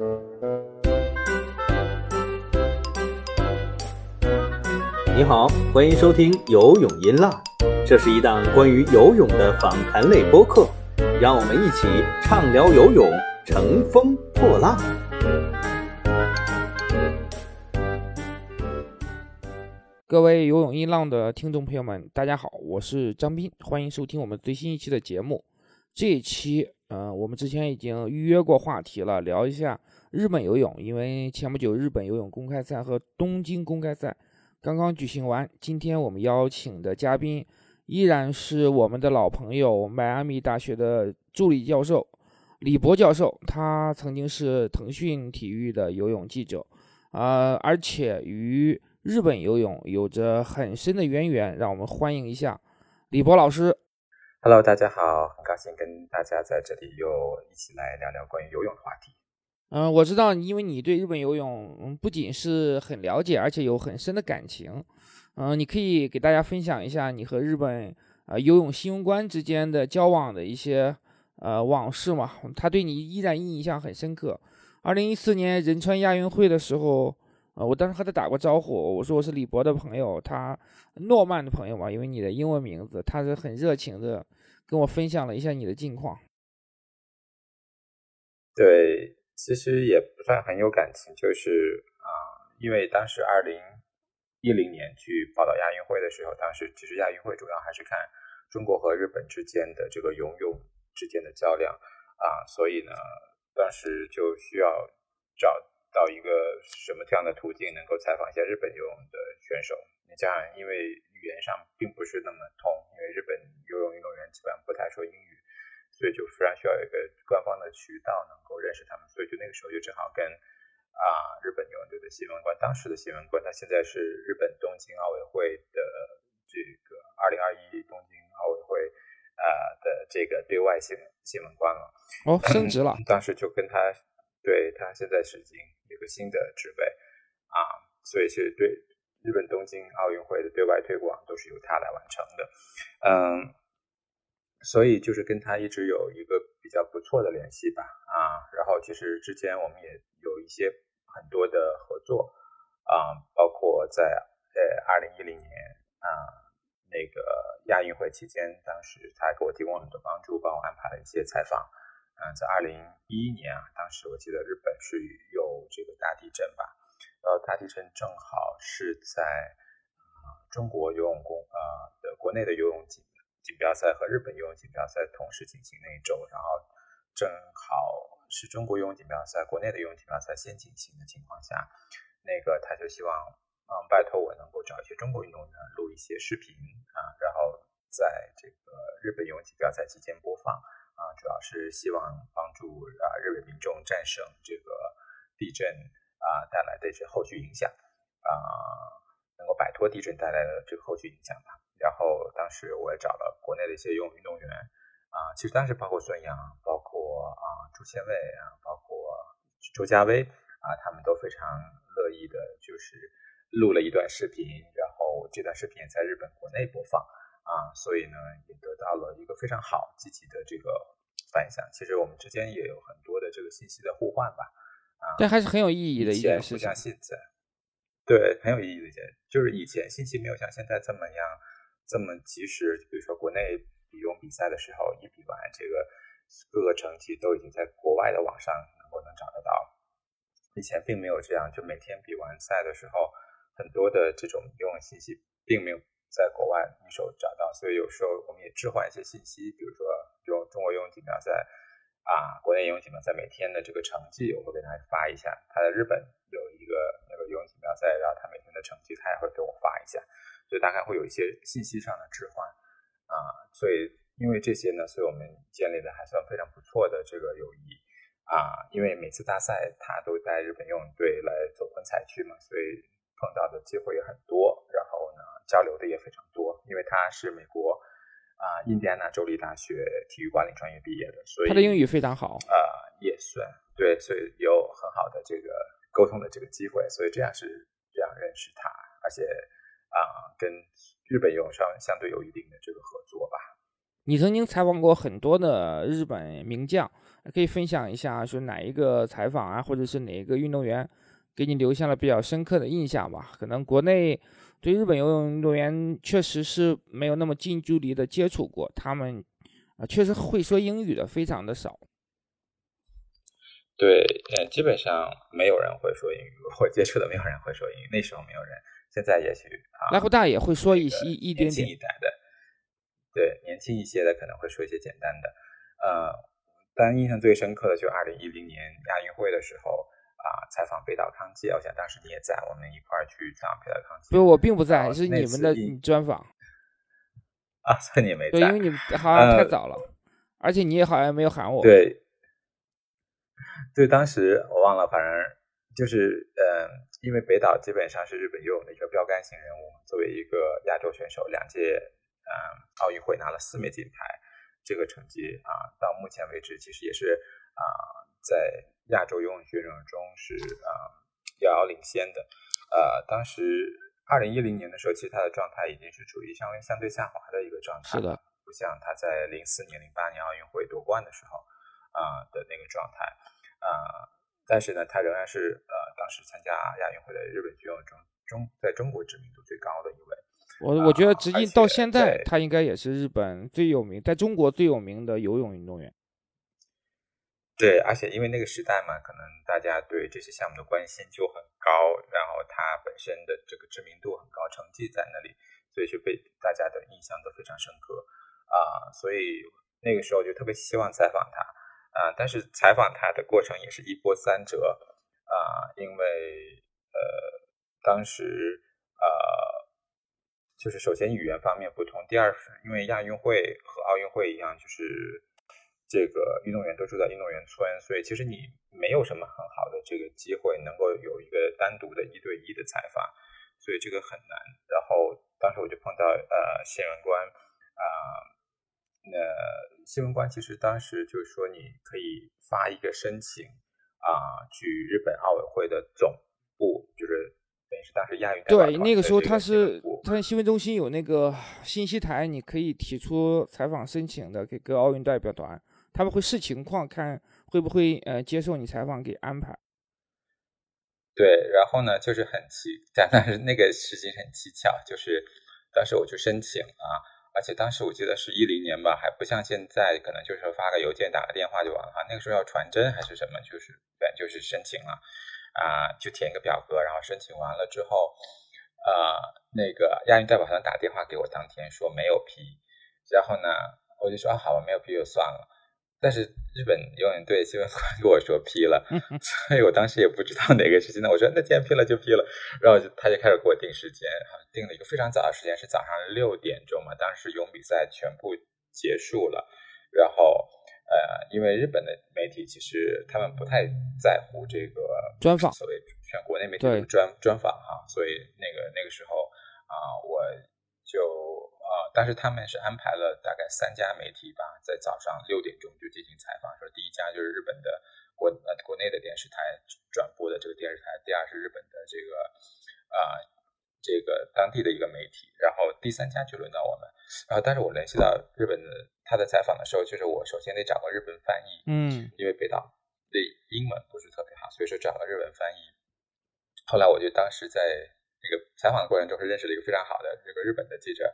你好，欢迎收听游泳音浪，这是一档关于游泳的访谈类播客，让我们一起畅聊游泳，乘风破浪。各位游泳音浪的听众朋友们，大家好，我是张斌，欢迎收听我们最新一期的节目。这一期，嗯，我们之前已经预约过话题了，聊一下日本游泳，因为前不久日本游泳公开赛和东京公开赛。刚刚举行完，今天我们邀请的嘉宾依然是我们的老朋友，迈阿密大学的助理教授李博教授。他曾经是腾讯体育的游泳记者，啊，而且与日本游泳有着很深的渊源。让我们欢迎一下李博老师。Hello，大家好，很高兴跟大家在这里又一起来聊聊关于游泳的话题。嗯，我知道，因为你对日本游泳不仅是很了解，而且有很深的感情。嗯，你可以给大家分享一下你和日本啊游泳新闻官之间的交往的一些呃往事嘛？他对你依然印象很深刻。二零一四年仁川亚运会的时候，呃，我当时和他打过招呼，我说我是李博的朋友，他诺曼的朋友嘛，因为你的英文名字，他是很热情的跟我分享了一下你的近况。对。其实也不算很有感情，就是啊，因为当时二零一零年去报道亚运会的时候，当时其实亚运会主要还是看中国和日本之间的这个游泳之间的较量啊，所以呢，当时就需要找到一个什么这样的途径，能够采访一下日本游泳的选手。你这样，因为语言上并不是那么通，因为日本游泳运动员基本上不太说英语。所以就非常需要一个官方的渠道能够认识他们，所以就那个时候就正好跟啊日本游泳队的新闻官，当时的新闻官，他现在是日本东京奥委会的这个二零二一东京奥委会啊的这个对外新新闻官了。哦，升职了。当时就跟他，对他现在是已经有个新的职位啊，所以是对日本东京奥运会的对外推广都是由他来完成的，嗯。所以就是跟他一直有一个比较不错的联系吧，啊，然后其实之前我们也有一些很多的合作，啊，包括在呃二零一零年啊那个亚运会期间，当时他给我提供很多帮助，帮我安排了一些采访，嗯，在二零一一年啊，当时我记得日本是有这个大地震吧，然后大地震正好是在啊中国游泳公啊的国内的游泳锦。锦标赛和日本游泳锦标赛同时进行那一周，然后正好是中国游泳锦标赛、国内的游泳锦标赛先进行的情况下，那个他就希望，嗯，拜托我能够找一些中国运动员录一些视频啊，然后在这个日本游泳锦标赛期间播放啊，主要是希望帮助啊日本民众战胜这个地震啊带来的这后续影响啊，能够摆脱地震带来的这个后续影响吧。然后当时我也找了国内的一些游泳运动员啊，其实当时包括孙杨，包括啊朱千卫啊，包括周佳薇啊，他们都非常乐意的，就是录了一段视频，然后这段视频也在日本国内播放啊，所以呢也得到了一个非常好积极的这个反响。其实我们之间也有很多的这个信息的互换吧，啊，这还是很有意义的一件事情。不像现在，对，很有意义的一件，就是以前信息没有像现在这么样。这么及时，比如说国内比泳比赛的时候，一比完，这个各个成绩都已经在国外的网上能够能找得到。以前并没有这样，就每天比完赛的时候，很多的这种游泳信息并没有在国外一手找到，所以有时候我们也置换一些信息，比如说用中国游泳锦标赛啊，国内游泳锦标赛每天的这个成绩，我会给他发一下。他在日本有个那个游泳锦标赛，然后他每天的成绩，他也会给我发一下。所以大概会有一些信息上的置换啊，所以因为这些呢，所以我们建立的还算非常不错的这个友谊啊。因为每次大赛他都带日本游泳队来走混采区嘛，所以碰到的机会也很多，然后呢交流的也非常多。因为他是美国啊印第安纳州立大学体育管理专业毕业的，所以他的英语非常好啊，也算对，所以有很好的这个沟通的这个机会，所以这样是这样认识他，而且。啊，跟日本游泳上相对有一定的这个合作吧。你曾经采访过很多的日本名将，可以分享一下，说哪一个采访啊，或者是哪一个运动员给你留下了比较深刻的印象吧？可能国内对日本游泳运动员确实是没有那么近距离的接触过，他们啊确实会说英语的非常的少。对，呃，基本上没有人会说英语，我接触的没有人会说英语。那时候没有人，现在也许啊，濑户大也会说一些一点点。的，对，年轻一些的可能会说一些简单的。呃，但印象最深刻的就二零一零年亚运会的时候啊，采访北岛康介，我想当时你也在，我们一块儿去采访北岛康介。不，我并不在，是你们的专访。啊，所以你没在，对，因为你好像太早了，而且你也好像没有喊我。对。对，当时我忘了，反正就是，嗯，因为北岛基本上是日本游泳的一个标杆性人物，作为一个亚洲选手，两届，嗯，奥运会拿了四枚金牌，这个成绩啊，到目前为止其实也是啊，在亚洲游泳选手中是啊遥遥领先的。呃，当时二零一零年的时候，其实他的状态已经是处于相对相对下滑的一个状态，是的，不像他在零四年、零八年奥运会夺冠的时候啊的那个状态。啊，但是呢，他仍然是呃，当时参加亚运会的日本游泳中中在中国知名度最高的一位。我我觉得，直至到现在，他应该也是日本最有名，在中国最有名的游泳运动员。对，而且因为那个时代嘛，可能大家对这些项目的关心就很高，然后他本身的这个知名度很高，成绩在那里，所以就被大家的印象都非常深刻啊。所以那个时候就特别希望采访他。啊，但是采访他的过程也是一波三折啊，因为呃，当时呃，就是首先语言方面不同，第二是因为亚运会和奥运会一样，就是这个运动员都住在运动员村，所以其实你没有什么很好的这个机会能够有一个单独的一对一的采访，所以这个很难。然后当时我就碰到呃新闻官啊。那新闻官其实当时就是说，你可以发一个申请啊，去日本奥委会的总部，就是等于是当时亚运对那个时候他是他新闻中心有那个信息台，你可以提出采访申请的给各奥运代表团，他们会视情况看会不会呃接受你采访给安排。对，然后呢就是很蹊，但 是那个事情很蹊跷，就是当时我去申请啊。而且当时我记得是一零年吧，还不像现在，可能就是发个邮件、打个电话就完了。那个时候要传真还是什么，就是对，就是申请了，啊，就填一个表格，然后申请完了之后，呃，那个亚运代表团打电话给我，当天说没有批，然后呢，我就说啊，好吧，没有批就算了。但是日本游泳队新闻官跟我说批了，所以我当时也不知道哪个时间呢。我说那既然批了就批了，然后就他就开始给我定时间，定了一个非常早的时间，是早上六点钟嘛。当时游泳比赛全部结束了，然后呃，因为日本的媒体其实他们不太在乎这个专访，所谓全国内媒体专专访哈，所以那个那个时候啊，我就。啊，但是他们是安排了大概三家媒体吧，在早上六点钟就进行采访。说第一家就是日本的国呃国内的电视台转播的这个电视台，第二是日本的这个啊这个当地的一个媒体，然后第三家就轮到我们。然后，但是我联系到日本的他在采访的时候，就是我首先得找个日本翻译，嗯，因为北岛对英文不是特别好，所以说找了日本翻译。后来我就当时在那个采访的过程中是认识了一个非常好的这个日本的记者。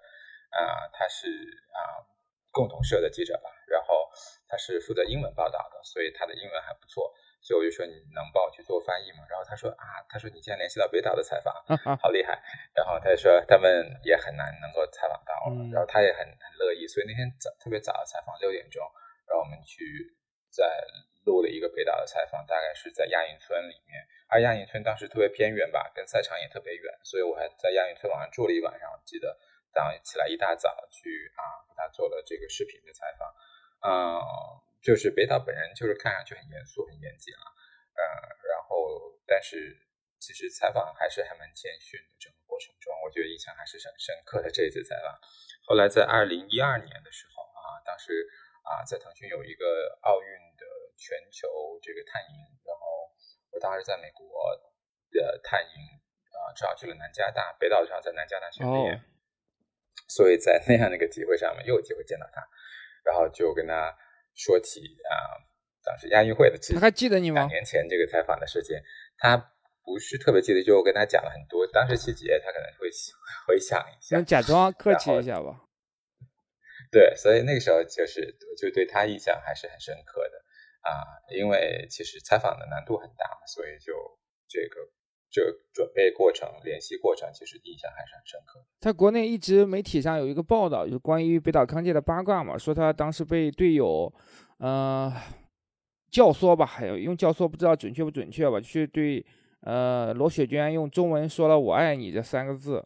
啊，他是啊共同社的记者吧，然后他是负责英文报道的，所以他的英文还不错，所以我就说你能帮我去做翻译吗？然后他说啊，他说你竟然联系到北岛的采访，好厉害。然后他就说他们也很难能够采访到，然后他也很很乐意，所以那天早特别早的采访六点钟，然后我们去在录了一个北岛的采访，大概是在亚运村里面，而亚运村当时特别偏远吧，跟赛场也特别远，所以我还在亚运村晚上住了一晚上，我记得。早上起来一大早去啊，给他做了这个视频的采访，嗯，就是北岛本人就是看上去很严肃、很严谨啊，呃，然后但是其实采访还是还蛮谦逊的，整个过程中我觉得印象还是很深刻的这一次采访。后来在二零一二年的时候啊，当时啊在腾讯有一个奥运的全球这个探营，然后我当时在美国的探营啊，正好去了南加大，北岛正好在南加大训练。所以在那样的一个机会上面，又有机会见到他，然后就跟他说起啊，当时亚运会的事情，他还记得你吗两？年前这个采访的事情，他不是特别记得，就我跟他讲了很多当时细节，他可能会回想一下能。假装客气一下吧。对，所以那个时候就是就对他印象还是很深刻的啊，因为其实采访的难度很大嘛，所以就这个这准备过程、联系过程，其实印象还是很深刻。在国内一直媒体上有一个报道，就关于北岛康介的八卦嘛，说他当时被队友，呃，教唆吧，还有用教唆不知道准确不准确吧，去对呃罗雪娟用中文说了“我爱你”这三个字。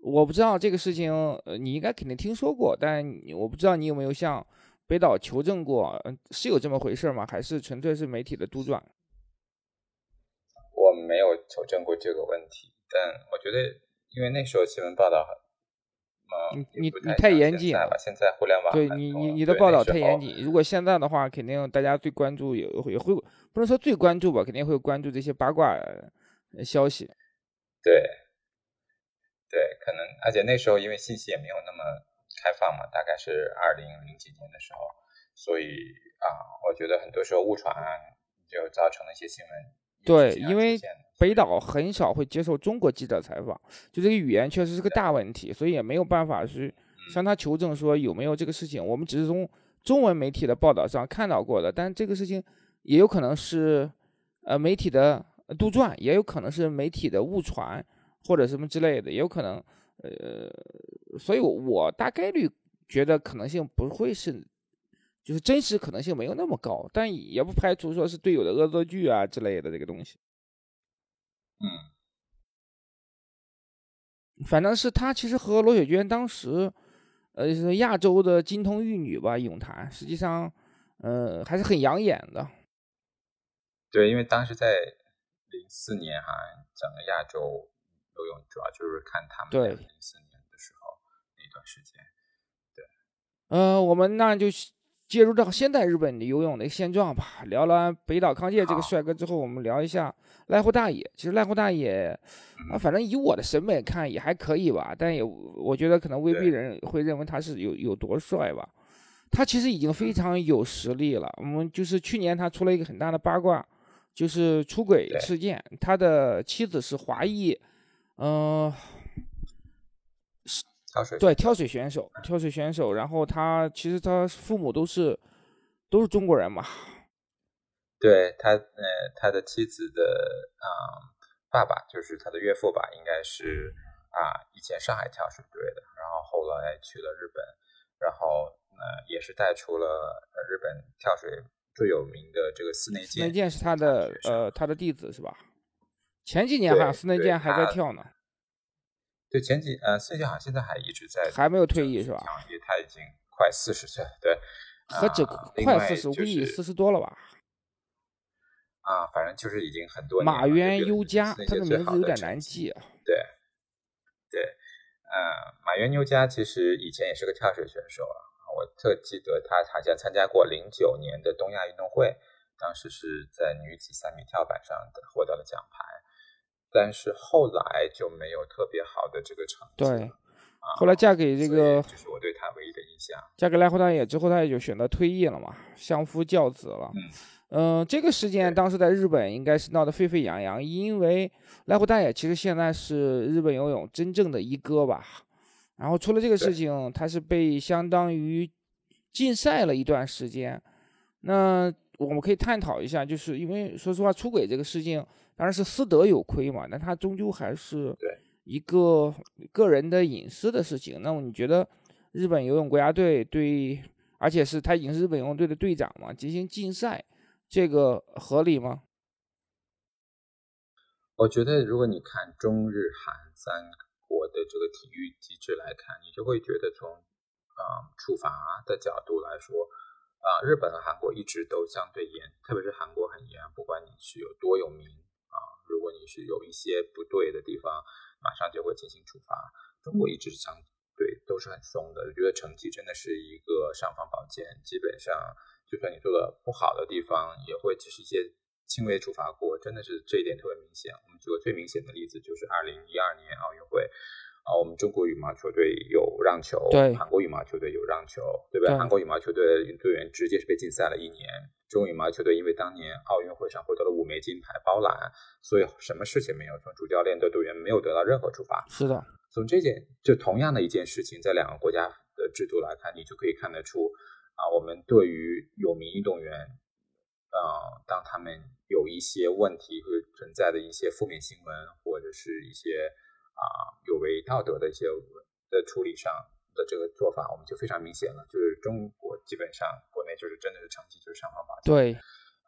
我不知道这个事情，呃，你应该肯定听说过，但我不知道你有没有向北岛求证过，是有这么回事吗？还是纯粹是媒体的杜撰？求证过这个问题，但我觉得，因为那时候新闻报道很，嗯，你你你太严谨了现在互联网对你你你的报道太严谨。如果现在的话，肯定大家最关注也会也会不能说最关注吧，肯定会关注这些八卦呃消息。对，对，可能，而且那时候因为信息也没有那么开放嘛，大概是二零零几年的时候，所以啊，我觉得很多时候误传啊就造成了一些新闻对，因为北岛很少会接受中国记者采访，就这个语言确实是个大问题，所以也没有办法去向他求证说有没有这个事情。我们只是从中文媒体的报道上看到过的，但这个事情也有可能是呃媒体的杜撰，也有可能是媒体的误传或者什么之类的，也有可能呃，所以我我大概率觉得可能性不会是。就是真实可能性没有那么高，但也不排除说是队友的恶作剧啊之类的这个东西。嗯，反正是他其实和罗雪娟当时，呃，是亚洲的金童玉女吧，泳坛实际上，呃，还是很养眼的。对，因为当时在零四年哈，整个亚洲游泳主要就是看他们对零四年的时候那段时间。呃，我们那就介入到现代日本的游泳的一个现状吧。聊了北岛康介这个帅哥之后，我们聊一下濑户大野。其实濑户大野啊，反正以我的审美看也还可以吧，但也我觉得可能未必人会认为他是有有多帅吧。他其实已经非常有实力了。我们就是去年他出了一个很大的八卦，就是出轨事件，他的妻子是华裔，嗯、跳水对，跳水选手，跳水选手，然后他其实他父母都是都是中国人嘛，对他，呃，他的妻子的啊、爸爸就是他的岳父吧，应该是啊、以前上海跳水队的，然后后来去了日本，然后呃也是带出了呃日本跳水最有名的这个寺内健。四内健是他的呃他的弟子是吧？前几年好像四内健还在跳呢，对前几呃寺内健好像现在还一直在还没有退役是吧？跳也他已经快四十岁了，对，何止快四十，我估计就是四十多了吧？啊，反正就是已经很多年马渊优佳，他的名字有点难记啊。对，对，呃，马原优佳其实以前也是个跳水选手啊，我特记得他好像参加过零九年的东亚运动会，当时是在女子三米跳板上的获得了奖牌，但是后来就没有特别好的这个成绩了。对，后来嫁给这个这是我对他唯一的印象。嫁给濑户大野之后，他也就选择退役了嘛，相夫教子了。嗯嗯、这个事件当时在日本应该是闹得沸沸扬扬，因为濑户大野其实现在是日本游泳真正的一哥吧。然后出了这个事情，他是被相当于禁赛了一段时间。那我们可以探讨一下，就是因为说实话，出轨这个事情当然是私德有亏嘛，那他终究还是对一个个人的隐私的事情。那么你觉得日本游泳国家队对，而且是他已经是日本游泳队的队长嘛，进行禁赛，这个合理吗？我觉得，如果你看中日韩三国的这个体育机制来看，你就会觉得从啊、呃处罚的角度来说，啊、日本和韩国一直都相对严，特别是韩国很严，不管你是有多有名啊、如果你是有一些不对的地方，马上就会进行处罚。中国一直相对都是很松的，我觉得成绩真的是一个尚方宝剑，基本上就算你做的不好的地方，也会只是一些轻微处罚过，真的是这一点特别明显。我们举个最明显的例子，就是二零一二年奥运会，啊，我们中国羽毛球队有让球，对韩国羽毛球队有让球，对不对？对韩国羽毛球队的运动员直接是被禁赛了一年。中国羽毛球队因为当年奥运会上获得了五枚金牌包揽，所以什么事情没有，从主教练的队员没有得到任何处罚。是的，从这件就同样的一件事情，在两个国家的制度来看，你就可以看得出啊，我们对于有名运动员，呃，当他们有一些问题或者存在的一些负面新闻，或者是一些啊有违道德的一些的处理上的这个做法，我们就非常明显了。就是中国基本上国内就是真的是成绩就是上方法对，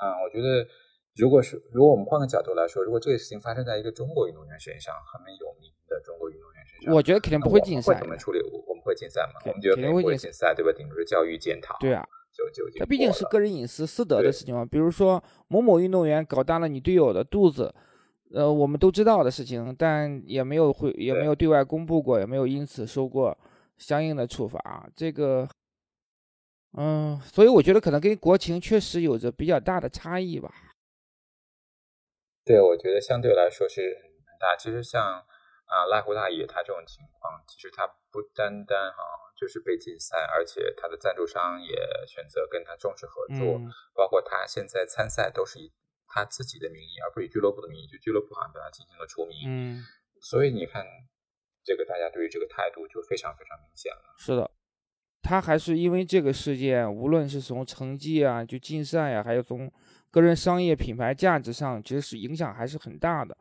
嗯，我觉得如果是如果我们换个角度来说，如果这个事情发生在一个中国运动员身上，很有名的中国运动员身上，我觉得肯定不会禁赛我们会怎。么处理？我我们会禁赛吗？肯我们觉得肯定不会禁禁赛，对吧？顶多是教育检讨。对啊，就就毕竟是个人隐私私德的事情嘛。比如说某某运动员搞大了你队友的肚子，呃，我们都知道的事情，但也没有会也没有对外公布过，也没有因此受过相应的处罚。这个，嗯，所以我觉得可能跟国情确实有着比较大的差异吧。对，我觉得相对来说是很大。其实像啊濑户大爷他这种情况，其实他不单单哈、就是被禁赛，而且他的赞助商也选择跟他重视合作，嗯，包括他现在参赛都是以他自己的名义，而不是以俱乐部的名义，就俱乐部好像对他进行了除名。嗯，所以你看，这个大家对于这个态度就非常非常明显了。是的，他还是因为这个事件，无论是从成绩啊，就竞赛啊，还有从个人商业品牌价值上，其实是影响还是很大的。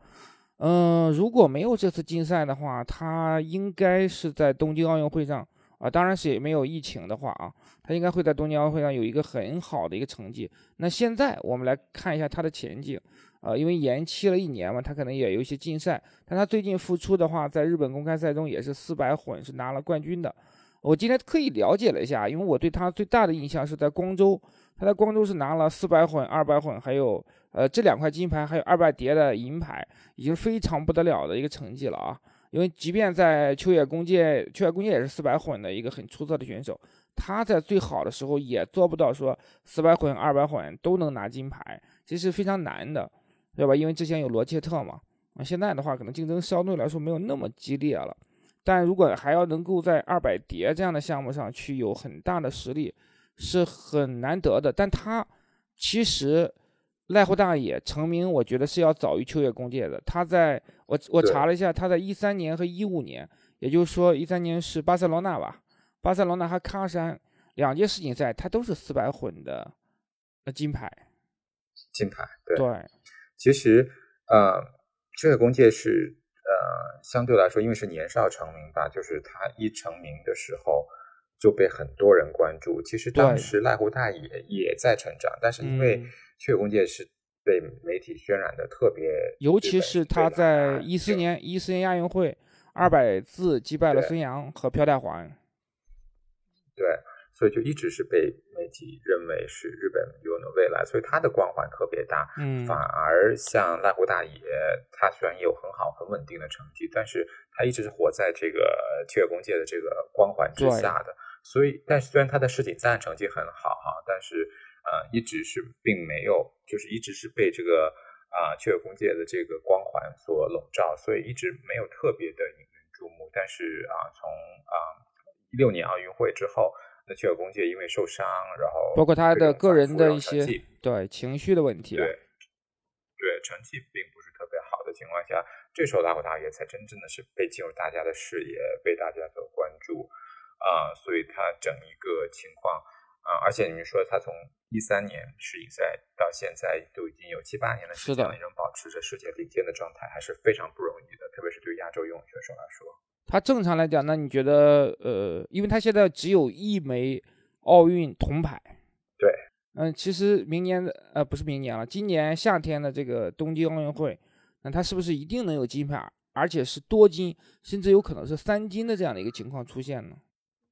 嗯，如果没有这次竞赛的话，他应该是在东京奥运会上啊，当然是也没有疫情的话啊，他应该会在东京奥运会上有一个很好的一个成绩。那现在我们来看一下他的前景，呃，因为延期了一年嘛，他可能也有一些禁赛，但他最近复出的话，在日本公开赛中也是四百混是拿了冠军的。我今天特意了解了一下，因为我对他最大的印象是在光州，他在光州是拿了四百混、二百混，还有呃这两块金牌，还有二百蝶的银牌，已经非常不得了的一个成绩了啊！因为即便在秋野公介，秋野公介也是四百混的一个很出色的选手，他在最好的时候也做不到说四百混、二百混都能拿金牌，这是非常难的，对吧？因为之前有罗切特嘛，啊，现在的话可能竞争相对来说没有那么激烈了。但如果还要能够在二百蝶这样的项目上去有很大的实力，是很难得的。但他其实赖户大爷成名，我觉得是要早于秋叶公介的。他在我我查了一下，他在一三年和一五年，也就是说一三年是巴塞罗那吧，巴塞罗那和喀山两届世锦赛，他都是四百混的呃金牌。金牌，对，对，其实呃，秋野公介是呃，相对来说，因为是年少成名吧，就是他一成名的时候就被很多人关注。其实当时濑户大也也在成长，但是因为嗯秋野公介是被媒体渲染的特别，尤其是他在一四年。年一四年亚运会二百字击败了孙杨和朴泰桓。对，所以就一直是被媒体认为是日本有的未来，所以他的光环特别大。嗯，反而像濑户大野，他虽然也有很好很稳定的成绩，但是他一直是活在这个秋野公界的这个光环之下的。所以，但是虽然他的世锦赛成绩很好哈，但是呃，一直是并没有，就是一直是被这个啊、秋野公界的这个光环所笼罩，所以一直没有特别的引人注目。但是啊、从啊一六年奥运会之后，那秋野公介因为受伤，然后包括他的个人的一些对情绪的问题啊。对，对，成绩并不是特别好的情况下，这时候拉姆大爷才真正的是被进入大家的视野，被大家所关注啊、所以他整一个情况啊、而且你们说他从一三年世锦赛到现在都已经有七八年的时是的间了，仍保持着世界顶尖的状态，还是非常不容易的，特别是对亚洲游泳选手来说。他正常来讲，那你觉得呃，因为他现在只有一枚奥运铜牌。对。嗯，其实明年的呃不是明年了，今年夏天的这个东京奥运会，那他是不是一定能有金牌，而且是多金，甚至有可能是三金的这样的一个情况出现呢？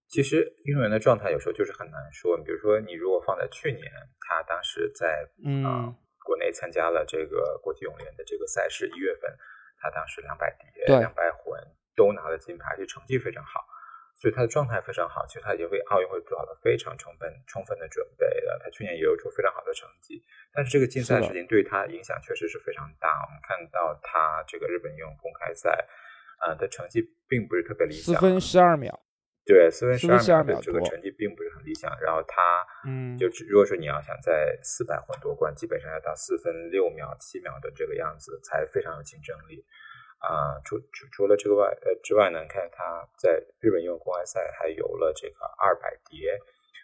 其实运动员的状态有时候就是很难说。比如说，你如果放在去年，他当时在嗯啊、国内参加了这个国际泳联的这个赛事，一月份他当时两百蝶、两百混都拿了金牌，而且成绩非常好，所以他的状态非常好。其实他已经为奥运会做好了非常充分、充分的准备了。他去年也有出非常好的成绩，但是这个竞赛的事情对他影响确实是非常大。我们看到他这个日本游泳公开赛。啊的成绩并不是特别理想，四分十二秒。对，四分十二秒的这个成绩并不是很理想。然后他，嗯，就如果说你要想在四百混夺冠，基本上要到四分六秒、七秒的这个样子，才非常有竞争力。啊，除除除了这个外呃之外呢，看他在日本游泳公开赛还游了这个二百蝶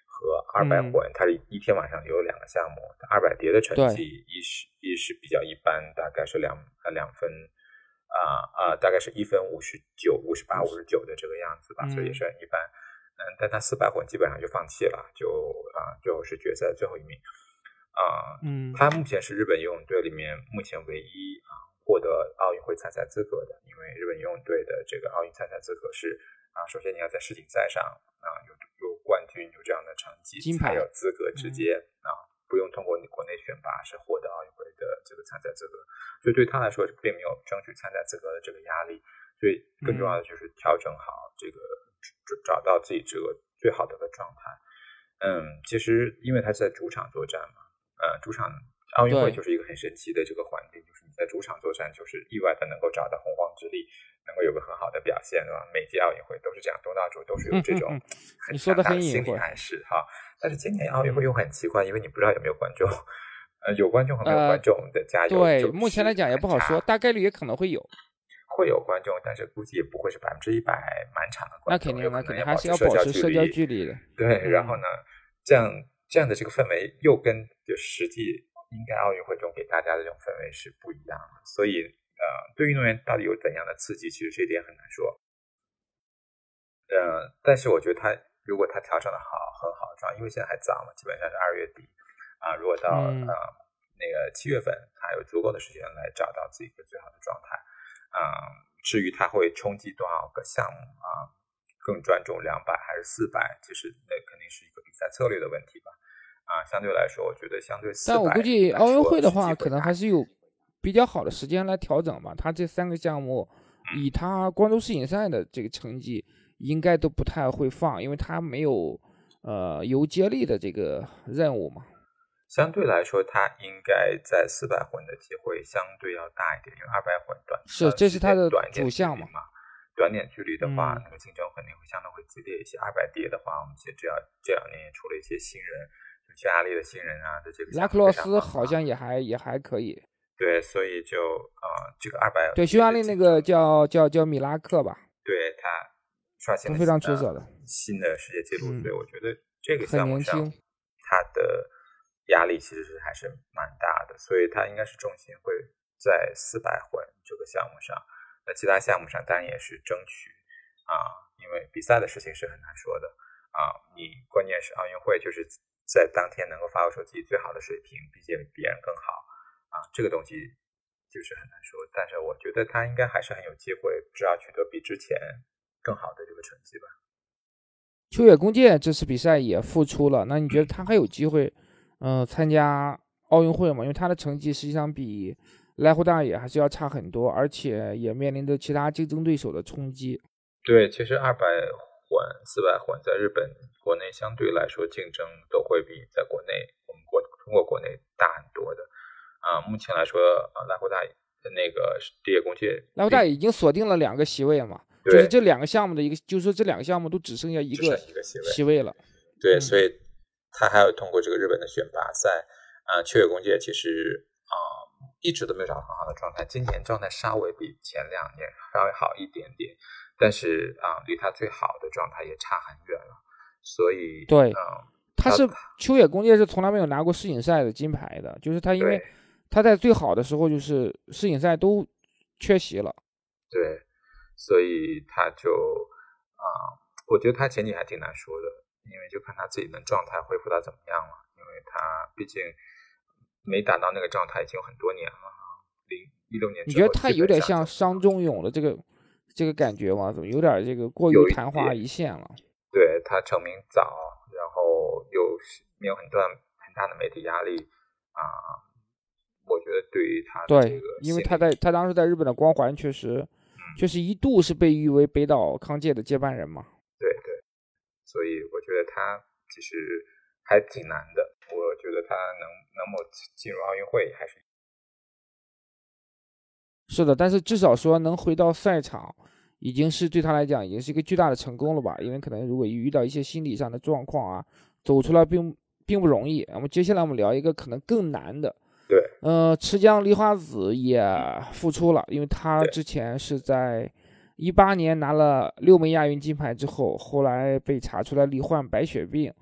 和二百混，他是一天晚上有两个项目。二百蝶的成绩一是一是比较一般，大概是两呃两分。啊啊，大概是一分五十九、五十八、五十九的这个样子吧，所以也是很一般。嗯，但他四百混基本上就放弃了，就啊，最后是决赛最后一名。啊，嗯，他目前是日本游泳队里面目前唯一啊获得奥运会参赛资格的，因为日本游泳队的这个奥运参赛资格是啊，首先你要在世锦赛上啊有有冠军有这样的成绩，才有资格直接啊。不用通过你国内选拔是获得奥运会的这个参赛资格，所以对他来说并没有争取参赛资格的这个压力。所以更重要的就是调整好这个，找到自己这个最好的一个状态。嗯，其实因为他是在主场作战嘛，呃，主场奥运会就是一个很神奇的这个环境，就是你在主场作战，就是意外的能够找到洪荒之力，能够有个很好的表现，对吧？每届奥运会都是这样，东道主都是有这种很强大的心理暗示哈。但是今年奥运会又很奇怪，因为你不知道有没有观众，呃，有观众和没有观众的加油。对，目前来讲也不好说，大概率也可能会有，会有观众，但是估计也不会是百分之一百满场的观众。那肯定，那肯定还是要保持社交距离的。对，然后呢，这样这样的这个氛围又跟就实际应该奥运会中给大家的这种氛围是不一样的，所以呃，对运动员到底有怎样的刺激，其实这一点很难说。嗯，但是我觉得他。如果他调整的好，很好的状，因为现在还早嘛，基本上是二月底啊。如果到呃那个七月份，他有足够的时间来找到自己的最好的状态。嗯，至于他会冲击多少个项目啊，更专注两百还是四百，其实那肯定是一个比赛策略的问题吧。啊，相对来说，我觉得相对但我估计奥运会的话，可能还是有比较好的时间来调整吧。他这三个项目，以他光州世锦赛的这个成绩。应该都不太会放，因为他没有呃游接力的这个任务嘛。相对来说，他应该在四百混的机会相对要大一点，因为二百混短是这是他的主项嘛。短点距离的话，那个竞争肯定会相对会激烈一些。二百蝶的话，我们其实这这两年也出了一些新人，匈牙利的新人啊的这个。拉克洛斯好像也还也还可以。对，所以就呃这个二百对匈牙利那个叫叫叫米拉克吧。对他。刷新非常出色的新的世界纪录，所以我觉得这个项目上他的压力其实是还是蛮大的，所以他应该是重心会在四百混这个项目上。那其他项目上当然也是争取啊，因为比赛的事情是很难说的啊。你关键是奥运会，就是在当天能够发挥出自己最好的水平，比别人更好啊，这个东西就是很难说。但是我觉得他应该还是很有机会，至少取得比之前。更好的这个成绩吧。秋野弓介这次比赛也复出了，那你觉得他还有机会，嗯，参加奥运会吗？因为他的成绩实际上比濑户大野还是要差很多，而且也面临着其他竞争对手的冲击。对，其实二百混、四百混在日本国内相对来说竞争都会比在国内我们国中国国内大很多的。啊，目前来说，啊，濑户大野那个第野公介，濑户大已经锁定了两个席位嘛。就是这两个项目的一个，就是说这两个项目都只剩下一个席位了。对，所以他还要通过这个日本的选拔赛啊。秋野公介其实啊一直都没有找到很好的状态，今年状态稍微比前两年稍微好一点点，但是啊离他最好的状态也差很远了。所以对，啊，他是秋野公介是从来没有拿过世锦赛的金牌的，就是他因为他在最好的时候就是世锦赛都缺席了。对。所以他就啊，我觉得他前景还挺难说的，因为就看他自己的状态恢复到怎么样了。因为他毕竟没达到那个状态已经有很多年了，零一六年。你觉得他有点像伤仲永的这个这个感觉吗？怎么有点这个过于昙花一现了？对他成名早，然后又没有很大很大的媒体压力啊，我觉得对于他对，因为他在他当时在日本的光环确实。确实一度是被誉为北岛康介的接班人嘛？对对，所以我觉得他其实还挺难的。我觉得他能能否进入奥运会还是是的，但是至少说能回到赛场，已经是对他来讲已经是一个巨大的成功了吧？因为可能如果遇到一些心理上的状况啊，走出来并并不容易。那么接下来我们聊一个可能更难的。对，呃，池江梨花子也复出了，因为他之前是在一八年拿了六枚亚运金牌之后，后来被查出来罹患白血病，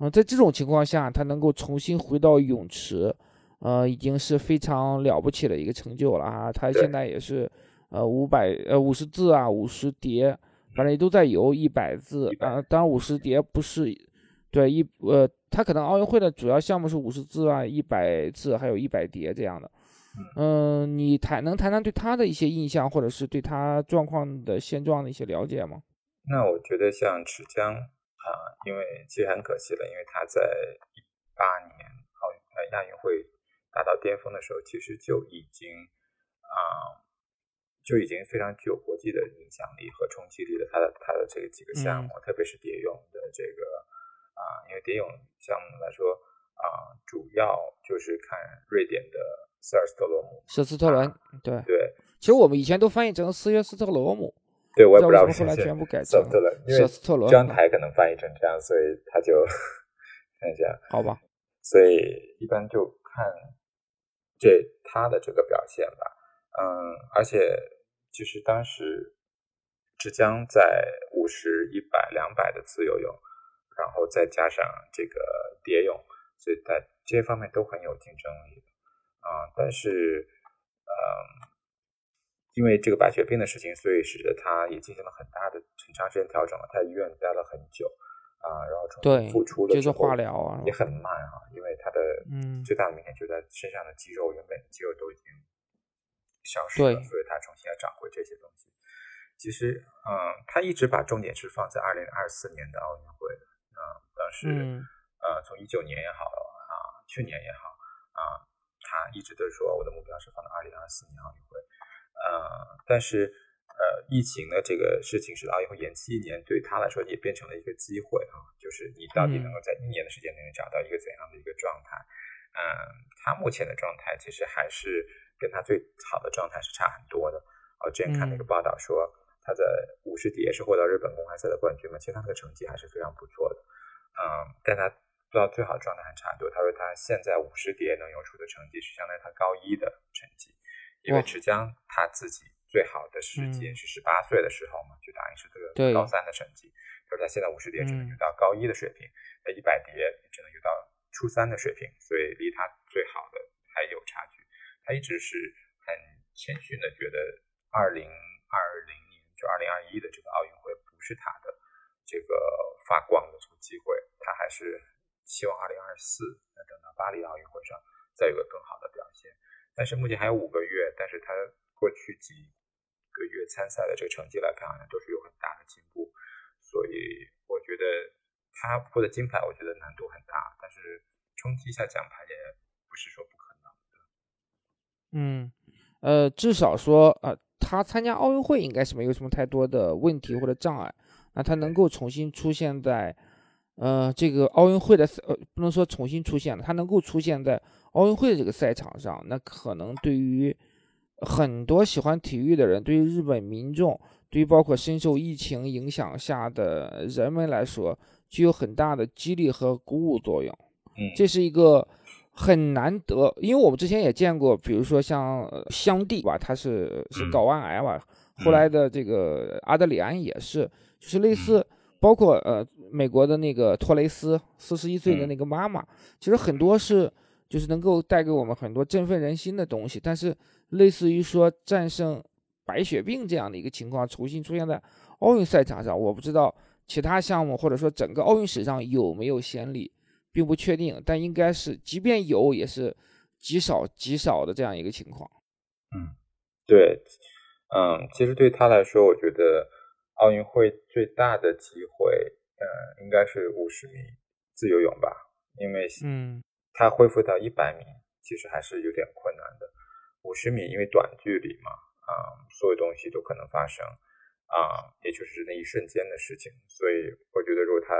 嗯，在这种情况下，他能够重新回到泳池，呃，已经是非常了不起的一个成就了啊！他现在也是，呃，五百呃五十字啊，五十叠，反正也都在游一百字啊，当然五十叠不是。对一呃，他可能奥运会的主要项目是五十字啊、一百字，还有一百叠这样的。嗯，你谈能谈谈对他的一些印象，或者是对他状况的现状的一些了解吗？那我觉得像池江啊，因为其实很可惜了，因为他在一八年奥运呃亚运会达到巅峰的时候，其实就已经啊就已经非常具有国际的影响力和冲击力了。他的他的这个几个项目，特别是蝶泳的这个。啊，因为蝶泳项目来说，啊，主要就是看瑞典的斯尔斯特罗姆，舍斯特伦，对对。其实我们以前都翻译成斯约斯特罗姆，对我也不知道为什么后来全部改成舍斯特伦，因为张台可能翻译成这样，所以他就 看一下，好吧。所以一般就看这他的这个表现吧，嗯，而且其实当时浙江在五十一百两百的自由泳。然后再加上这个蝶泳，所以在这些方面都很有竞争力啊。但是，嗯，因为这个白血病的事情，所以使得他也进行了很大的、很长时间调整了。他在医院待了很久啊，然后重新复出的时候化疗啊也很慢啊，因为他的嗯最大的明显就在身上的肌肉，原本的肌肉都已经消失了，所以他重新要找回这些东西。其实，嗯，他一直把重点是放在二零二四年的奥运会的。是，呃，从一九年也好啊，去年也好啊，他一直都说我的目标是放到二零二四年奥运会，呃，但是呃，疫情的这个事情使奥运会延期一年，对他来说也变成了一个机会啊，就是你到底能够在一年的时间内找到一个怎样的一个状态？嗯，他目前的状态其实还是跟他最好的状态是差很多的。我之前看那个报道说，他在五十蝶是获得日本公开赛的冠军嘛，其实他那个成绩还是非常不错的。嗯，但他不知道最好的状态还差很多。他说他现在五十蝶能游出的成绩是相当于他高一的成绩，因为池江他自己最好的时间是十八岁的时候嘛，就等于是这个高三的成绩。他说他现在五十蝶只能游到高一的水平，那一百蝶只能游到初三的水平，所以离他最好的还有差距。他一直是很谦逊的，觉得二零二零年就二零二一的这个奥运会不是他的。这个发光的这个机会，他还是希望二零二四能等到巴黎奥运会上再有个更好的表现。但是目前还有五个月，但是他过去几个月参赛的这个成绩来看，好像都是有很大的进步。所以我觉得他获得金牌，我觉得难度很大，但是冲击一下奖牌也不是说不可能的。嗯，呃，至少说，呃，他参加奥运会应该是没有什么太多的问题或者障碍。那他能够重新出现在，呃，这个奥运会的赛，呃，不能说重新出现了，他能够出现在奥运会的这个赛场上，那可能对于很多喜欢体育的人，对于日本民众，对于包括深受疫情影响下的人们来说，具有很大的激励和鼓舞作用。嗯，这是一个很难得，因为我们之前也见过，比如说像香蒂吧，他是是睾丸癌吧，后来的这个阿德里安也是。就是类似，包括呃，美国的那个托雷斯，四十一岁的那个妈妈，其实很多是就是能够带给我们很多振奋人心的东西。但是，类似于说战胜白血病这样的一个情况，重新出现在奥运赛场上，我不知道其他项目或者说整个奥运史上有没有先例，并不确定。但应该是，即便有，也是极少极少的这样一个情况。嗯，对，嗯，其实对他来说，我觉得。奥运会最大的机会，呃，应该是五十米自由泳吧，因为嗯，他恢复到一百米其实还是有点困难的。五十米因为短距离嘛，啊，所有东西都可能发生，啊，也就是那一瞬间的事情。所以我觉得，如果他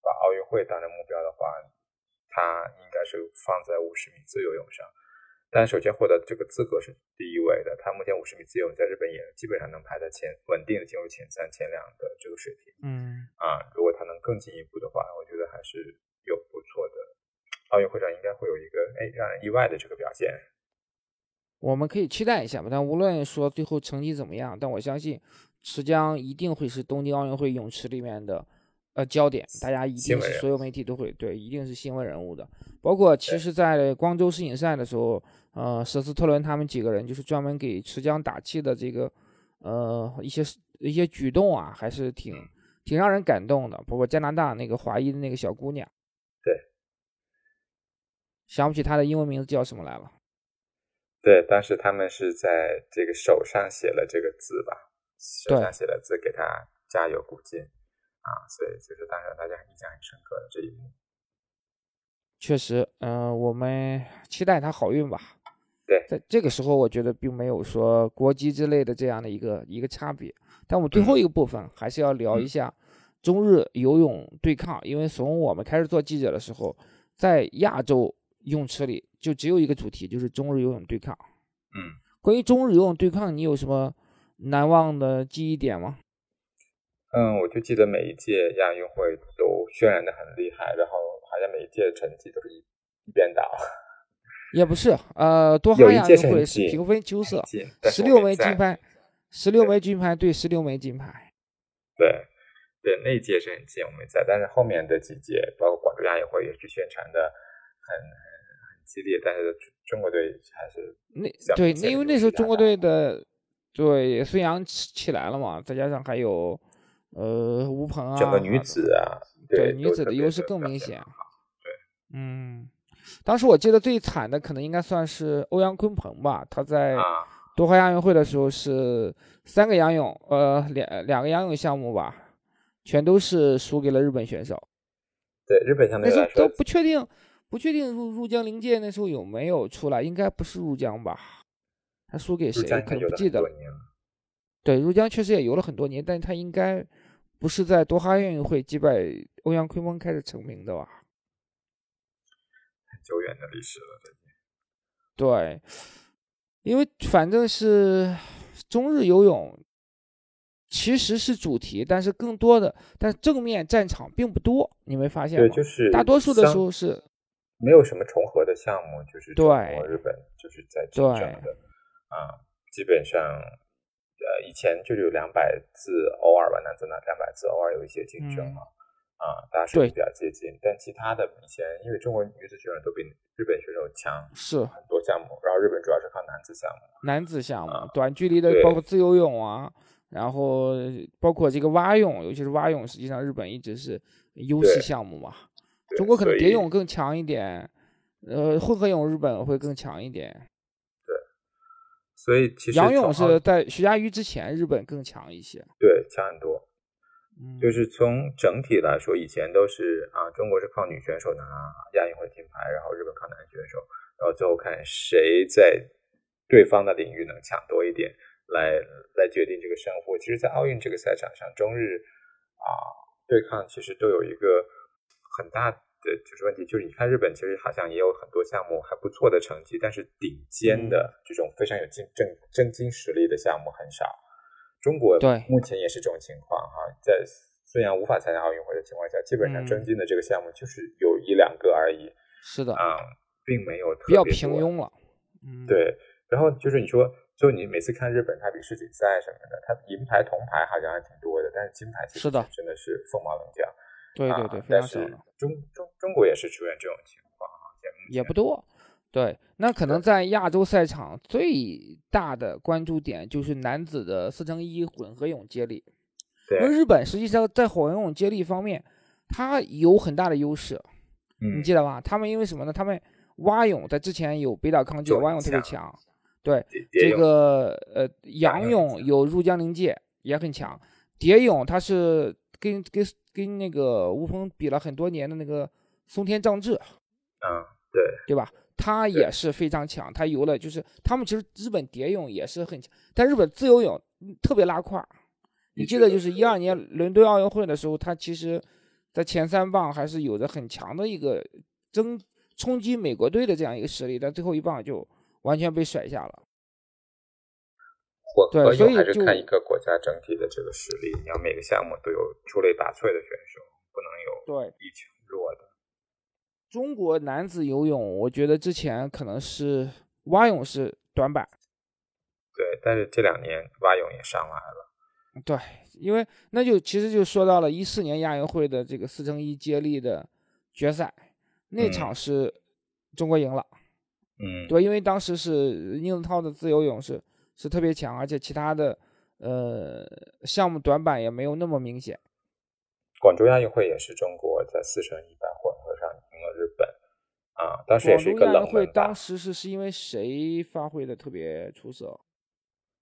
把奥运会当成目标的话，他应该是放在五十米自由泳上。但首先获得这个资格是第一位的。他目前五十米自由泳在日本也基本上能排在前，稳定的进入前三、前两的这个水平。嗯啊，如果他能更进一步的话，我觉得还是有不错的。奥运会上应该会有一个哎让人意外的这个表现。我们可以期待一下吧。但无论说最后成绩怎么样，但我相信池江一定会是东京奥运会泳池里面的呃焦点，大家一定是所有媒体都会对，一定是新闻人物的。包括其实，在光州世锦赛的时候，呃，舍斯特伦他们几个人就是专门给池江打气的这个呃一些一些举动啊，还是挺挺让人感动的。包括加拿大那个华裔的那个小姑娘，对，想不起她的英文名字叫什么来了。对，当时他们是在这个手上写了这个字吧，手上写了字给他加油鼓劲啊，所以就是当时大家印象很深刻的这一幕。确实，嗯，我们期待他好运吧。对，在这个时候，我觉得并没有说国籍之类的这样的一个一个差别。但我们最后一个部分还是要聊一下中日游泳对抗，因为从我们开始做记者的时候，在亚洲泳池里就只有一个主题，就是中日游泳对抗。嗯，关于中日游泳对抗，你有什么难忘的记忆点吗？嗯，我就记得每一届亚运会都渲染的很厉害，然后好像每一届的成绩都是一一边倒。也不是，呃，多哈亚运会是平分秋色，十六枚金牌，十六枚金牌对十六枚金牌。对，对，那一届是很近，我们在，但是后面的几届，包括广州亚运会也是宣传的很很很激烈，但是中国队还是那对，那因为那时候中国队的对孙杨起起来了嘛，再加上还有呃吴鹏啊，整个女子啊，对女子的优势更明显。对，嗯。当时我记得最惨的可能应该算是欧阳鲲鹏吧，他在多哈亚运会的时候是三个仰泳，呃，两两个仰泳项目吧，全都是输给了日本选手。对，日本相对来说那时候都不确定，不确定入入江灵界那时候有没有出来，应该不是入江吧？他输给谁？可能不记得了。对，入江确实也游了很多年，但他应该不是在多哈亚运会击败欧阳鲲鹏开始成名的吧？久远的历史了，对，因为反正是中日游泳，其实是主题，但是更多的，但正面战场并不多，你没发现吗？对，就是大多数的时候是没有什么重合的项目，就是中国、日本就是在竞争的啊，基本上呃以前就有两百字，偶尔吧，男子那两百字，偶尔有一些竞争嘛。啊，大家水平比较接近，但其他的以前因为中国女子选手都比日本选手强，是很多项目。然后日本主要是靠男子项目，男子项目短距离的，包括自由泳啊，然后包括这个蛙泳，尤其是蛙泳，实际上日本一直是优势项目嘛。中国可能蝶泳更强一点，呃，混合泳日本会更强一点。对，所以其实仰泳是在徐嘉余之前，日本更强一些。对，强很多。就是从整体来说，以前都是啊，中国是靠女选手拿亚运会金牌，然后日本靠男选手，然后最后看谁在对方的领域能抢多一点，来来决定这个胜负。其实，在奥运这个赛场上，中日啊对抗其实都有一个很大的就是问题，就是你看日本其实好像也有很多项目还不错的成绩，但是顶尖的这种非常有竞争真金实力的项目很少。中国对目前也是这种情况哈，在虽然无法参加奥运会的情况下，基本上争金的这个项目就是有一两个而已。是的，啊，并没有比较平庸了。嗯，对。然后就是你说，就你每次看日本，他比世锦赛什么的，他银牌、铜牌好像还挺多的，但是金牌是的，真的是凤毛麟角。对对对，非常少。中中中国也是出现这种情况啊，也不多。对，那可能在亚洲赛场最大的关注点就是男子的四乘一混合泳接力。对，因为日本实际上在混合泳接力方面，它有很大的优势。嗯，你记得吧？他们因为什么呢？他们蛙泳在之前有北岛康介，蛙泳特别强。对，这个呃，仰泳有入江陵介也很强。蝶泳它是跟跟跟那个吴鹏比了很多年的那个松田丈志。嗯，对，对吧？他也是非常强，他游了就是他们其实日本蝶泳也是很强，但日本自由泳特别拉胯。你记得就是一二年伦敦奥运会的时候，他其实，在前三棒还是有着很强的一个争冲击美国队的这样一个实力，但最后一棒就完全被甩下了。混合对所以泳还是就看一个国家整体的这个实力，你要每个项目都有出类拔萃的选手，不能有对，一强弱的。中国男子游泳，我觉得之前可能是蛙泳是短板，对，但是这两年蛙泳也上来了。对，因为那就其实就说到了一四年亚运会的这个四乘一接力的决赛，那嗯场是中国赢了，嗯，对，因为当时是宁泽涛的自由泳是是特别强，而且其他的呃项目短板也没有那么明显。广州亚运会也是中国在四乘一百混合上赢了日本啊，当时也是一个东亚运会冷门吧当，时是是因为谁发挥的特别出色？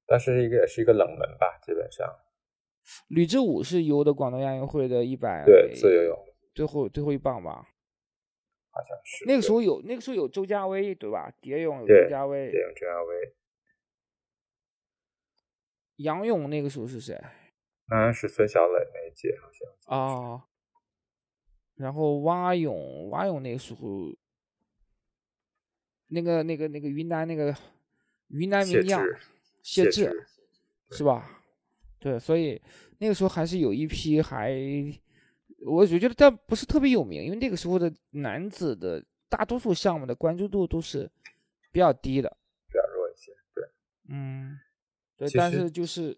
但是一个也是一个冷门吧，基本上吕志武是游的广东亚运会的一百对自由泳最后最后一棒吧？好像是那个时候有那个时候有周家威对吧？蝶泳有周家威蝶泳周家威，仰泳那个时候是谁？嗯是孙小磊那一届好像啊，然后蛙泳蛙泳那个时候，那个那个那个云南那个云南名将谢志谢志是吧？对，所以那个时候还是有一批还，我我觉得但不是特别有名，因为那个时候的男子的大多数项目的关注度都是比较低的，比较弱一些。对，嗯，对，但是就是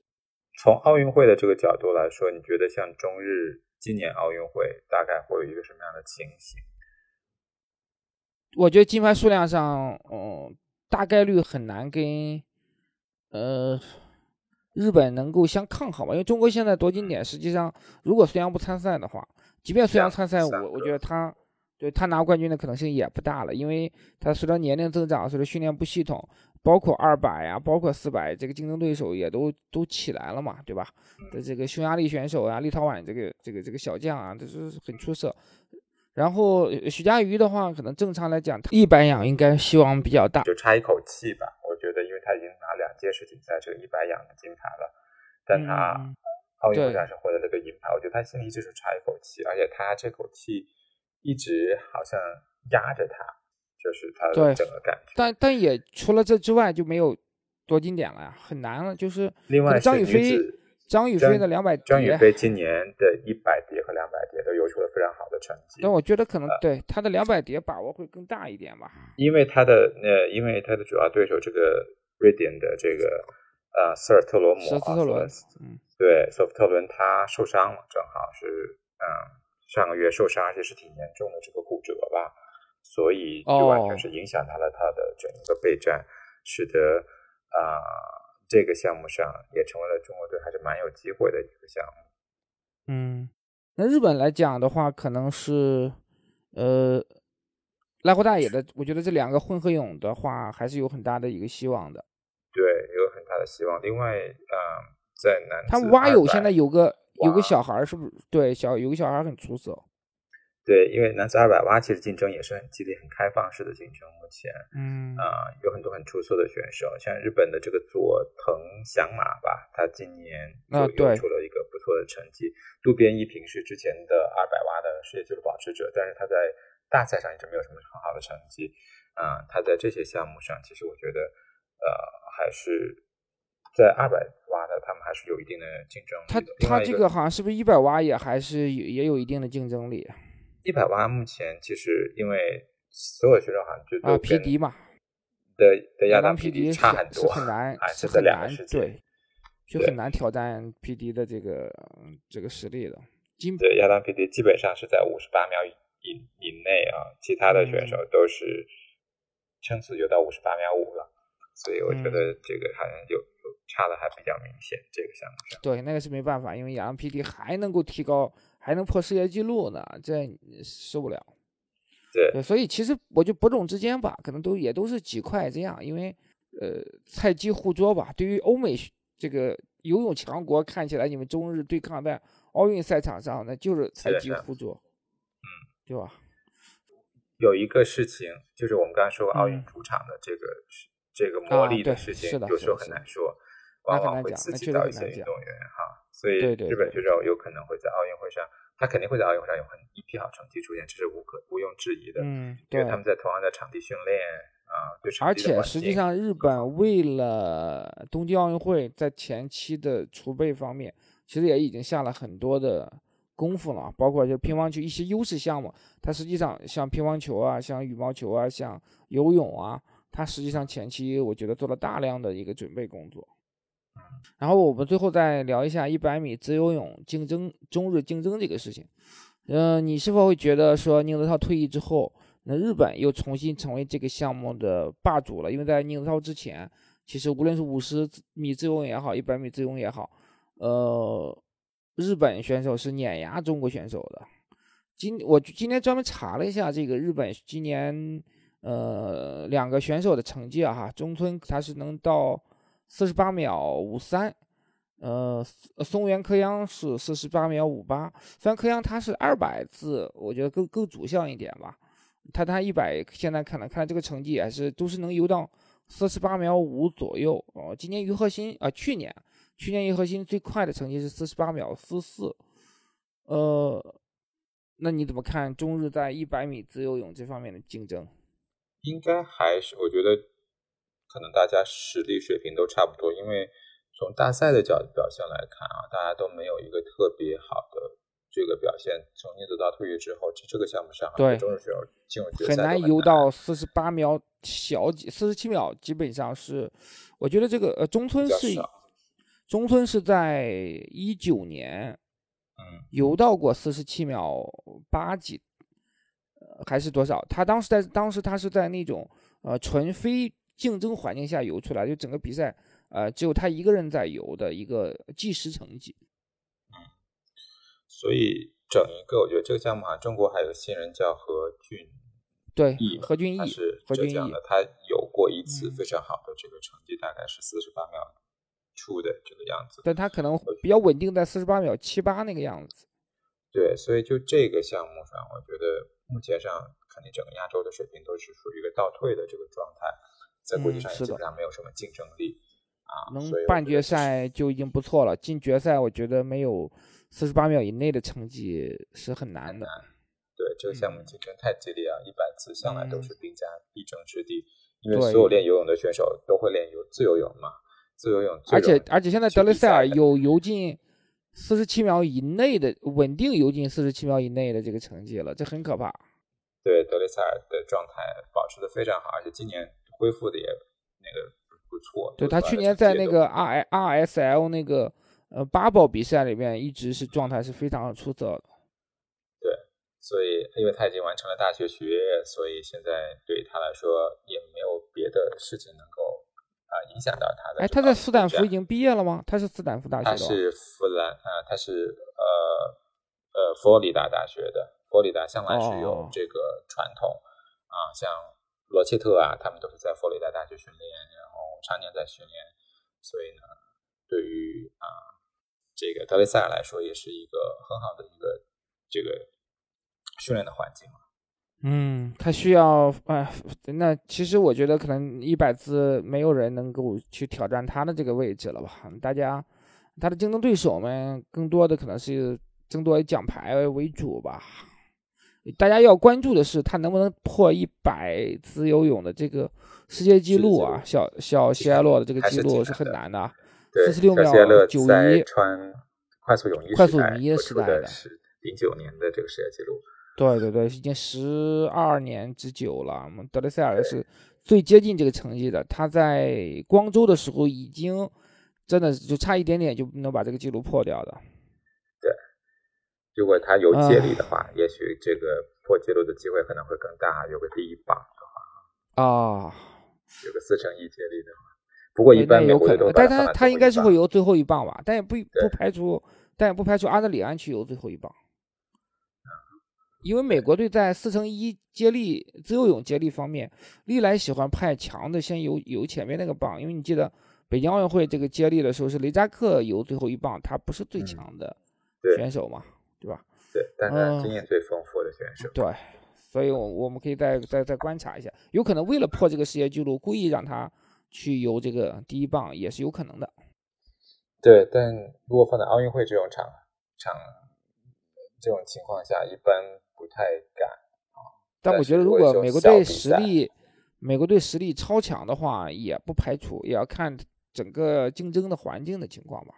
从奥运会的这个角度来说，你觉得像中日今年奥运会大概会有一个什么样的情形？我觉得金牌数量上，嗯，大概率很难跟呃日本能够相抗衡吧，因为中国现在夺金点，实际上如果孙杨不参赛的话，即便孙杨参赛，我我觉得。他对他拿冠军的可能性也不大了，因为他随着年龄增长，随着训练不系统，包括二百呀，包括四百，这个竞争对手也都都起来了嘛，对吧？的这个匈牙利选手啊，立陶宛这个这个这个小将啊，这是很出色。然后呃许家瑜的话，可能正常来讲，一百仰应该希望比较大。就差一口气吧。我觉得，因为他已经拿两届世锦赛这个一百仰的金牌了，但他嗯奥运会对上是获得这个银牌，我觉得他心里就是差一口气，而且他这口气一直好像压着他，就是他对的整个感觉。但但也除了这之外就没有多经典了呀，很难了。就是另外是张雨霏，张雨霏的两百张雨，霏今年的一百蝶和两百蝶都游出了非常好的成绩。但我觉得可能呃对他的两百蝶把握会更大一点吧。因为他的呃，因为他的主要对手这个瑞典的这个呃瑟尔特罗姆斯特罗姆，嗯，对索夫特伦他受伤了，正好是嗯上个月受伤，而且是挺严重的这个骨折吧，所以就完全哦是影响他了他的整个备战，使得啊、这个项目上也成为了中国队还是蛮有机会的一个项目。嗯，那日本来讲的话，可能是呃濑户大野的，我觉得这两个混合泳的话，还是有很大的一个希望的。对，有很大的希望。另外，嗯、在男他们蛙泳现在有个有个小孩儿，是不是？对，小有个小孩很出色。对，因为男子二百蛙其实竞争也是很激烈、很开放式的竞争。目前嗯啊、有很多很出色的选手，像日本的这个佐藤翔马吧，他今年就啊对游出了一个不错的成绩。渡边一平是之前的二百蛙的世界纪录保持者，但是他在大赛上一直没有什么很好的成绩。啊、他在这些项目上，其实我觉得，呃，还是在二百蛙的，他们还是有一定的竞争他力的。另外一他这个好像是不是一百蛙也还是也有一定的竞争力一百万目前其实因为所有选手好像就啊？都跟皮迪嘛，的的亚当皮迪差很多，是很难还是很是这两个难世界。对，就很难挑战皮迪的这个这个实力的。金对，亚当皮迪基本上是在五十八秒以以以内啊，其他的选手嗯都是撑死就到五十八秒五了，所以我觉嗯得这个好像有有差的还比较明显，这个项目上。对，那个是没办法，因为亚当 PD 还能够提高，还能破世界纪录呢，这受不了。对对，所以其实我就伯仲之间吧，可能都也都是几块这样，因为呃菜鸡互啄吧。对于欧美这个游泳强国看起来，你们中日对抗在奥运赛场上，那就是菜鸡互啄，嗯，对吧？有一个事情就是我们刚才说奥运嗯主场的这个事这个魔力的事情，是的有时候很难说，那往往会很难讲那刺激到一些运动员哈。所以对对日本对选手有可能会在奥运会上，他肯定会在奥运会上有很一批好成绩出现，这是无可毋庸置疑的。嗯，对因为他们在同样的场地训练，啊，对而且实际上，日本为了东京奥运会在前期的储备方面，其实也已经下了很多的功夫了，包括就乒乓球一些优势项目，它实际上像乒乓球啊，像羽毛球啊，像游泳啊，它实际上前期我觉得做了大量的一个准备工作。然后我们最后再聊一下一百米自由泳竞争中日竞争这个事情。嗯，你是否会觉得说宁泽涛退役之后？那日本又重新成为这个项目的霸主了，因为在宁泽涛之前，其实无论是五十米自由泳也好，一百米自由泳也好，呃，日本选手是碾压中国选手的。今我今天专门查了一下这个日本今年呃两个选手的成绩啊，哈，中村他是能到四十八秒五三，呃，松原科央是四十八秒五八，虽然科央他是二百字，我觉得更更主项一点吧。他他一百，现在看来，看来这个成绩还是都是能游到四十八秒五左右哦。今年于和新啊，去年去年于和新最快的成绩是四十八秒四四。呃，那你怎么看中日在一百米自由泳这方面的竞争？应该还是我觉得可能大家实力水平都差不多，因为从大赛的角表现来看啊，大家都没有一个特别好的。这个表现从宁泽涛退役之后，这这个项目上，对中日选手进入决赛很难游到四十八秒小几，四十七秒基本上是，我觉得这个呃中村是中村是在一九年，嗯，游到过四十七秒八几，还是多少？他当时在当时他是在那种呃纯非竞争环境下游出来，就整个比赛呃只有他一个人在游的一个计时成绩。嗯所以整一个，我觉得这个项目啊，中国还有新人叫何俊对毅，何俊毅是浙江的，他有过一次非常好的这个成绩，大概是四十八秒出的这个样子。但他可能比较稳定在四十八秒七八那个样子。对，所以就这个项目上，我觉得目前上肯定整个亚洲的水平都是属于一个倒退的这个状态，在国际上基本上没有什么竞争力啊。能半决赛就已经不错了，进决赛我觉得没有。四十八秒以内的成绩是很难的。对这个项目竞争太激烈啊！一百次向来都是兵家必争之地，因为所有练游泳的选手都会练游自由泳嘛。自由泳，而且而且现在德雷塞尔有游进四十七秒以内的稳定游进四十七秒以内的这个成绩了，这很可怕。对德雷塞尔的状态保持的非常好，而且今年恢复的也那个不错。对他去年在那个 R R S L 那个。呃，八宝比赛里面一直是状态是非常出色的。对，所以因为他已经完成了大学学业，所以现在对他来说也没有别的事情能够啊影响到他的。哎，他在斯坦福已经毕业了吗？他是斯坦福大学的。他是弗兰啊，他是呃呃佛罗里达大学的。佛罗里达向来是有这个传统啊，像罗切特啊，他们都是在佛罗里达大学训练，然后常年在训练，所以呢，对于啊。这个德雷塞尔来说，也是一个很好的一个这个训练的环境嗯，他需要哎，那其实我觉得可能一百字没有人能够去挑战他的这个位置了吧？大家他的竞争对手们更多的可能是争夺奖牌为主吧。大家要关注的是他能不能破一百自由泳的这个世界纪录啊？小小希埃洛的这个记录是很难的。四十六秒九一，穿快速泳衣快速泳衣的时代的，是零九年的这个世界纪录。对对对，已经十二年之久了。我们德雷塞尔是最接近这个成绩的。他在光州的时候已经真的就差一点点就能把这个记录破掉的。对，如果他有接力的话，也许这个破纪录的机会可能会更大。有个第一棒的话，啊，有个四乘一接力的话。不过一般有可能，但他他应该是会游最后一棒吧，但也不不排除，但也不排除阿德里安去游最后一棒，因为美国队在四乘一接力自由泳接力方面，历来喜欢派强的先游游前面那个棒，因为你记得北京奥运会这个接力的时候是雷扎克游最后一棒，他不是最强的选手嘛，对吧？对，但是经验最丰富的选手。对，所以我我们可以再再再观察一下，有可能为了破这个世界纪录，故意让他。去游这个第一棒也是有可能的，对。但如果放在奥运会这种场场这种情况下，一般不太敢啊。但我觉得，如果美国队实力美国队实力超强的话，也不排除，也要看整个竞争的环境的情况吧。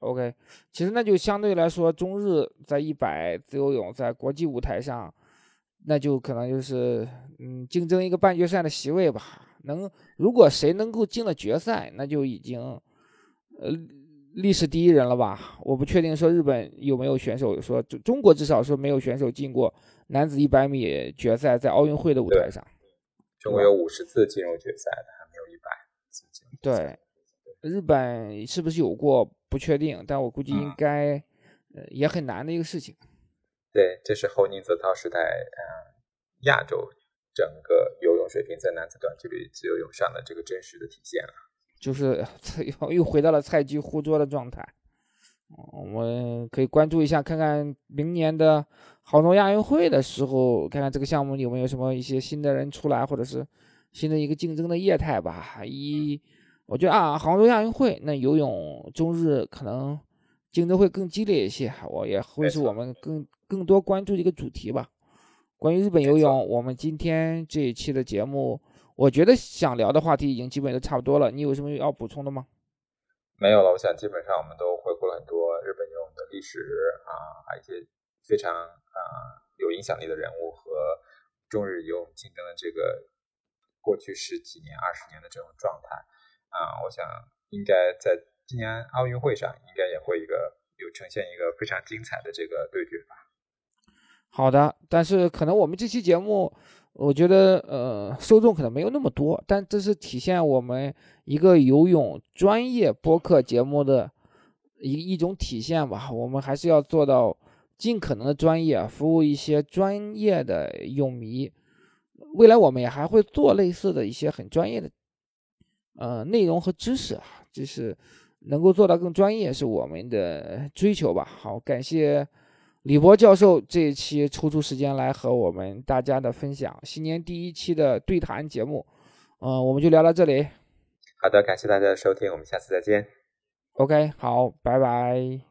OK，其实那就相对来说，中日在一百自由泳在国际舞台上，那就可能就是嗯竞争一个半决赛的席位吧。能如果谁能够进了决赛，那就已经呃历史第一人了吧？我不确定说日本有没有选手说中中国至少说没有选手进过男子一百米决赛，在奥运会的舞台上。中国有五十次进入决赛的，还没有一百次进。对，日本是不是有过不确定，但我估计应该呃也很难的一个事情。对，这是后宁泽涛时代，嗯，亚洲整个游泳水平在男子短距离自由泳上的这个真实的体现了。就是 又又回到了菜鸡互啄的状态。我们可以关注一下，看看明年的杭州亚运会的时候，看看这个项目有没有什么一些新的人出来，或者是新的一个竞争的业态吧。一，我觉得啊，杭州亚运会那游泳中日可能竞争会更激烈一些，我也会是我们更更多关注的一个主题吧。关于日本游泳，我们今天这一期的节目，我觉得想聊的话题已经基本都差不多了。你有什么要补充的吗？没有了，我想基本上我们都回顾了很多日本游泳的历史啊，还有一些非常啊有影响力的人物和中日游泳竞争的这个过去十几年、二十年的这种状态啊，我想应该在今年奥运会上应该也会一个有呈现一个非常精彩的这个对决吧。好的，但是可能我们这期节目。我觉得，呃，受众可能没有那么多，但这是体现我们一个游泳专业播客节目的一一种体现吧。我们还是要做到尽可能的专业，服务一些专业的泳迷。未来我们也还会做类似的一些很专业的，呃，内容和知识啊，就是能够做到更专业，是我们的追求吧。好，感谢。李博教授这一期抽出时间来和我们大家的分享，新年第一期的对谈节目，嗯，我们就聊到这里。好的，感谢大家的收听，我们下次再见。OK，好，拜拜。